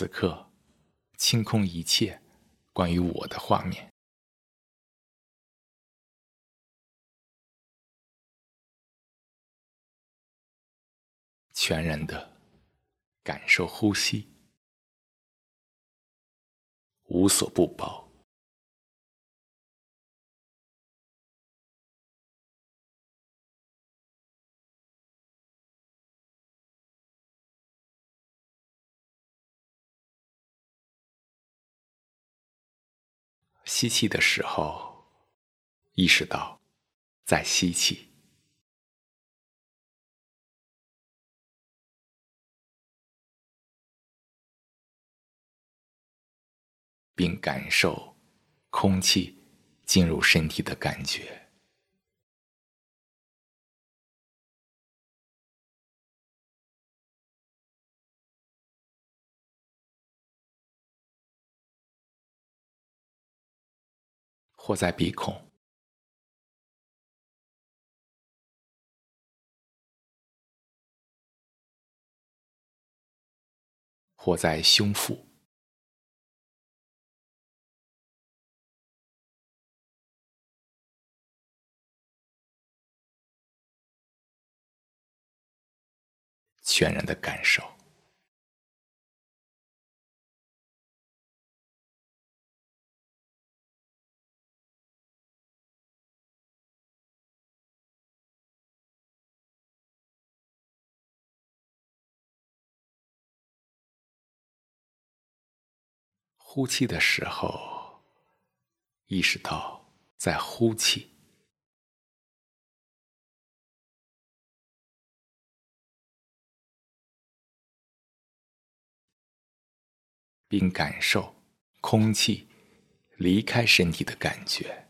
此刻，清空一切关于我的画面，全然的感受呼吸，无所不包。吸气的时候，意识到在吸气，并感受空气进入身体的感觉。或在鼻孔，或在胸腹，全然的感受。呼气的时候，意识到在呼气，并感受空气离开身体的感觉。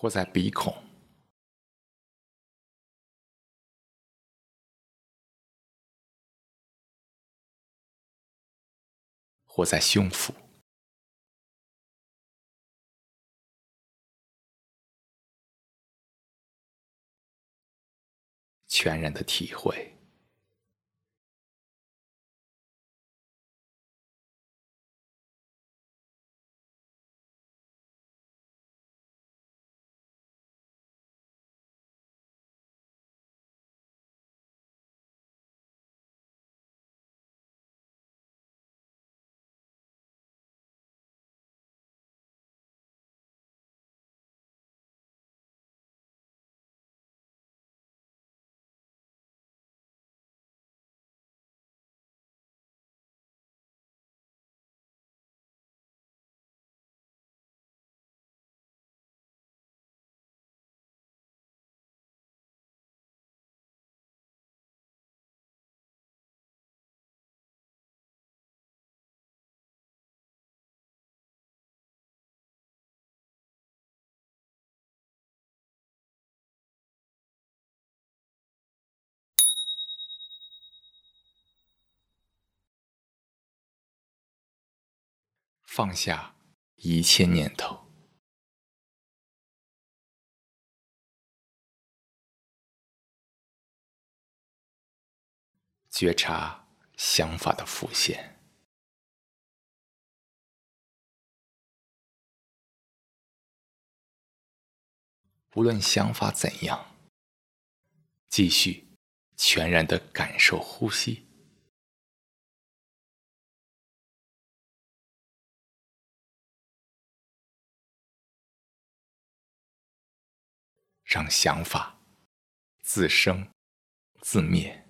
或在鼻孔，或在胸腹，全然的体会。放下一切念头，觉察想法的浮现。无论想法怎样，继续全然的感受呼吸。让想法自生自灭。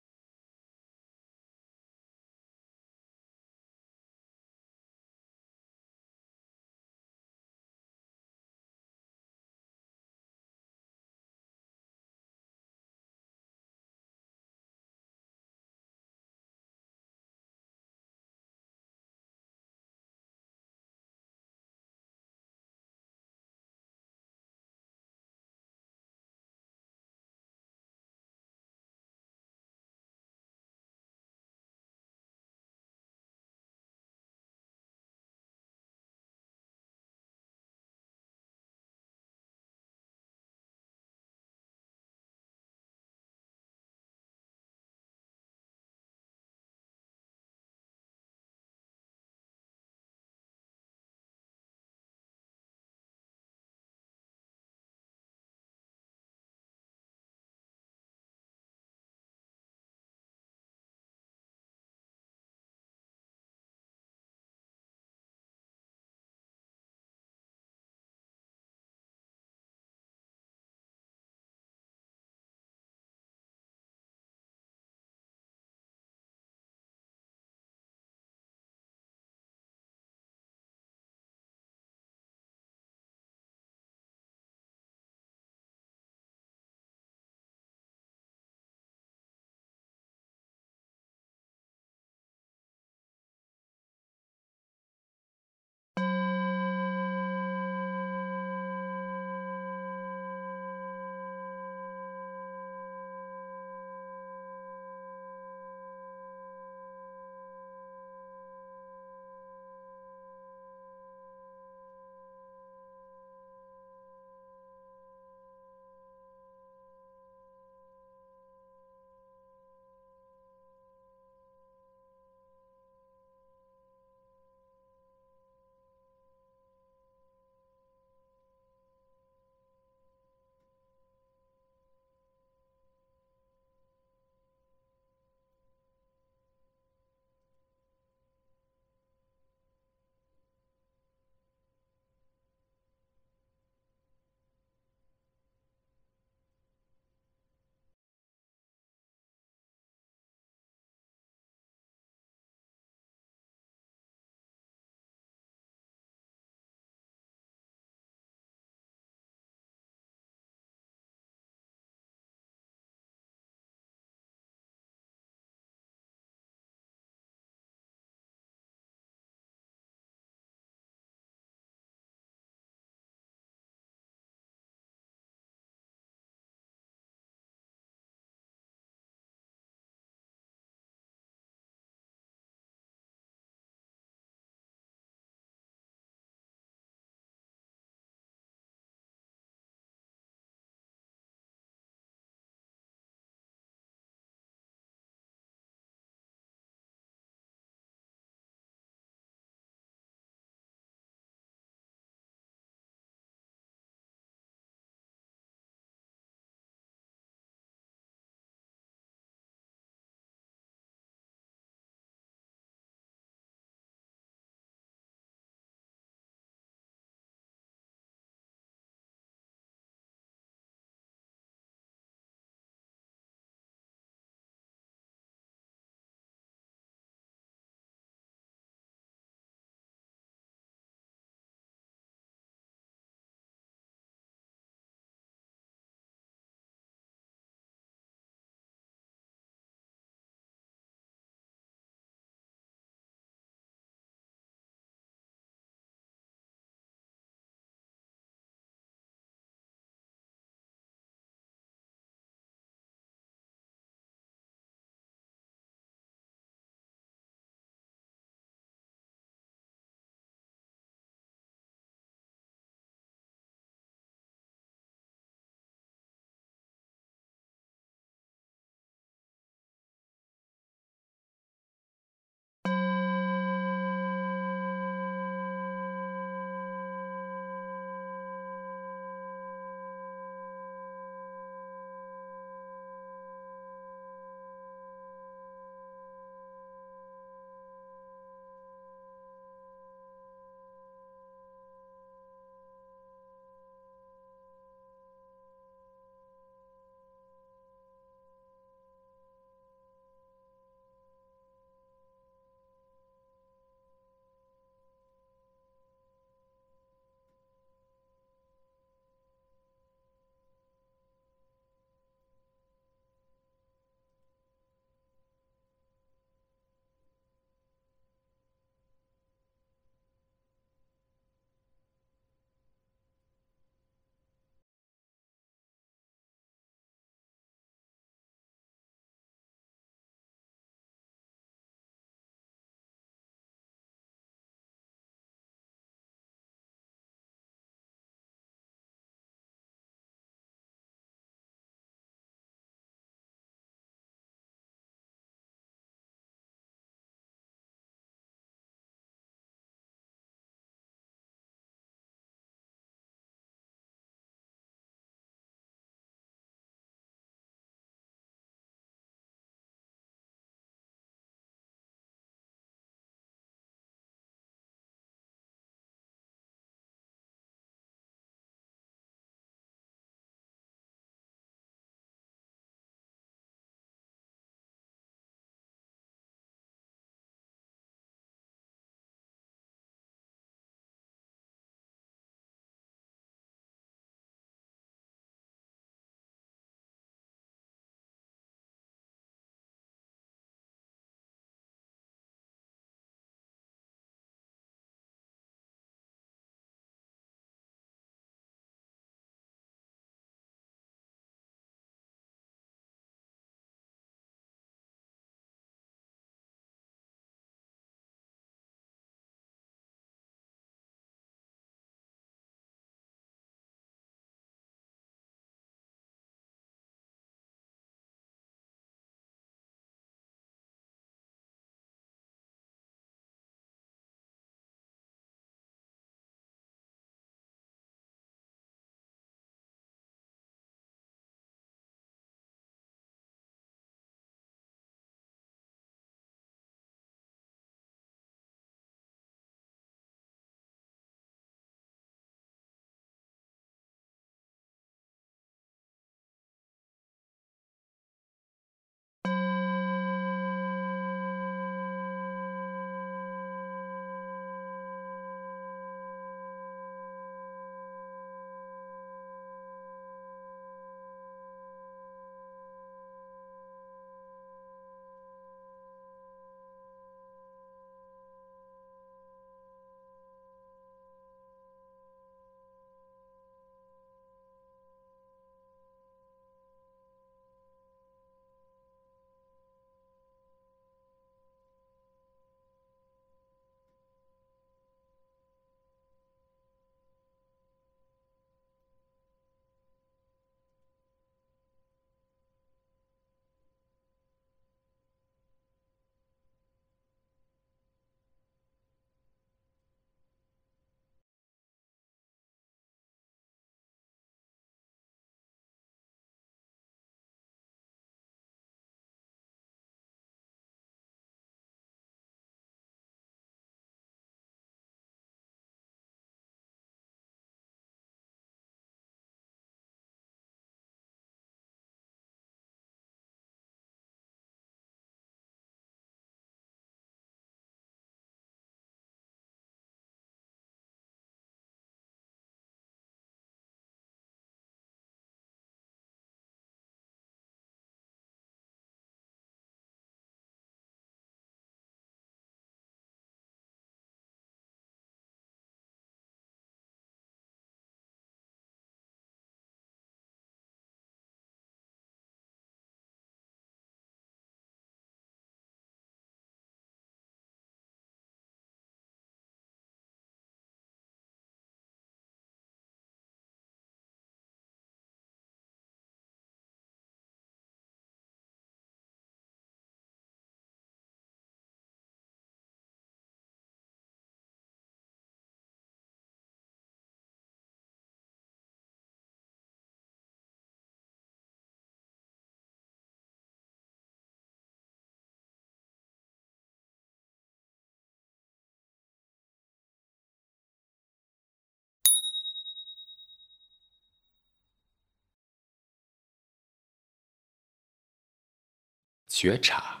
觉察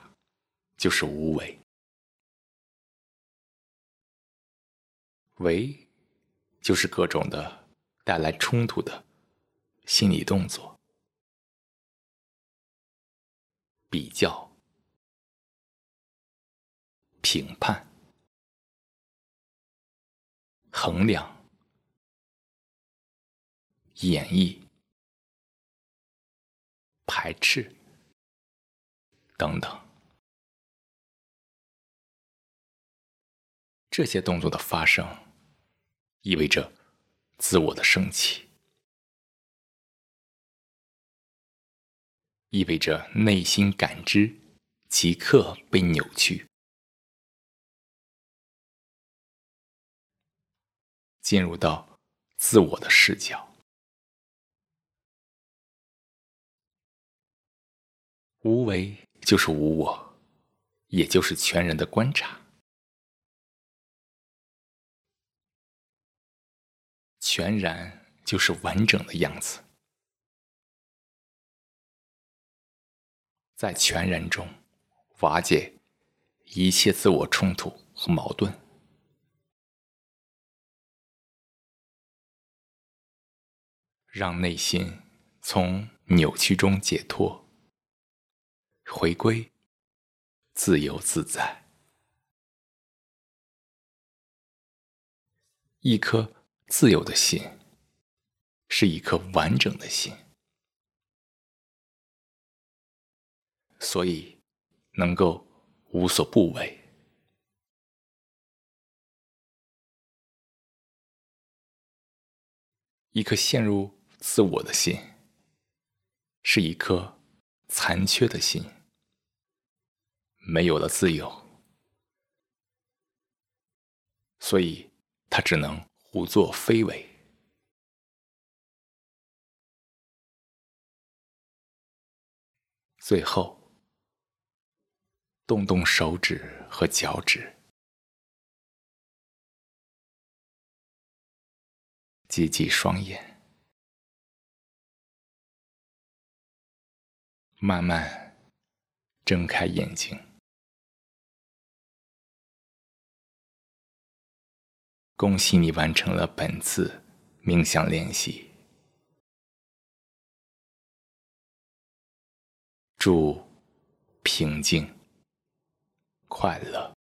就是无为，为就是各种的带来冲突的心理动作，比较、评判、衡量、演绎。排斥等等，这些动作的发生，意味着自我的升起，意味着内心感知即刻被扭曲，进入到自我的视角。无为就是无我，也就是全然的观察。全然就是完整的样子，在全然中瓦解一切自我冲突和矛盾，让内心从扭曲中解脱。回归自由自在，一颗自由的心是一颗完整的心，所以能够无所不为。一颗陷入自我的心，是一颗残缺的心。没有了自由，所以他只能胡作非为。最后，动动手指和脚趾，挤挤双眼，慢慢睁开眼睛。恭喜你完成了本次冥想练习，祝平静、快乐。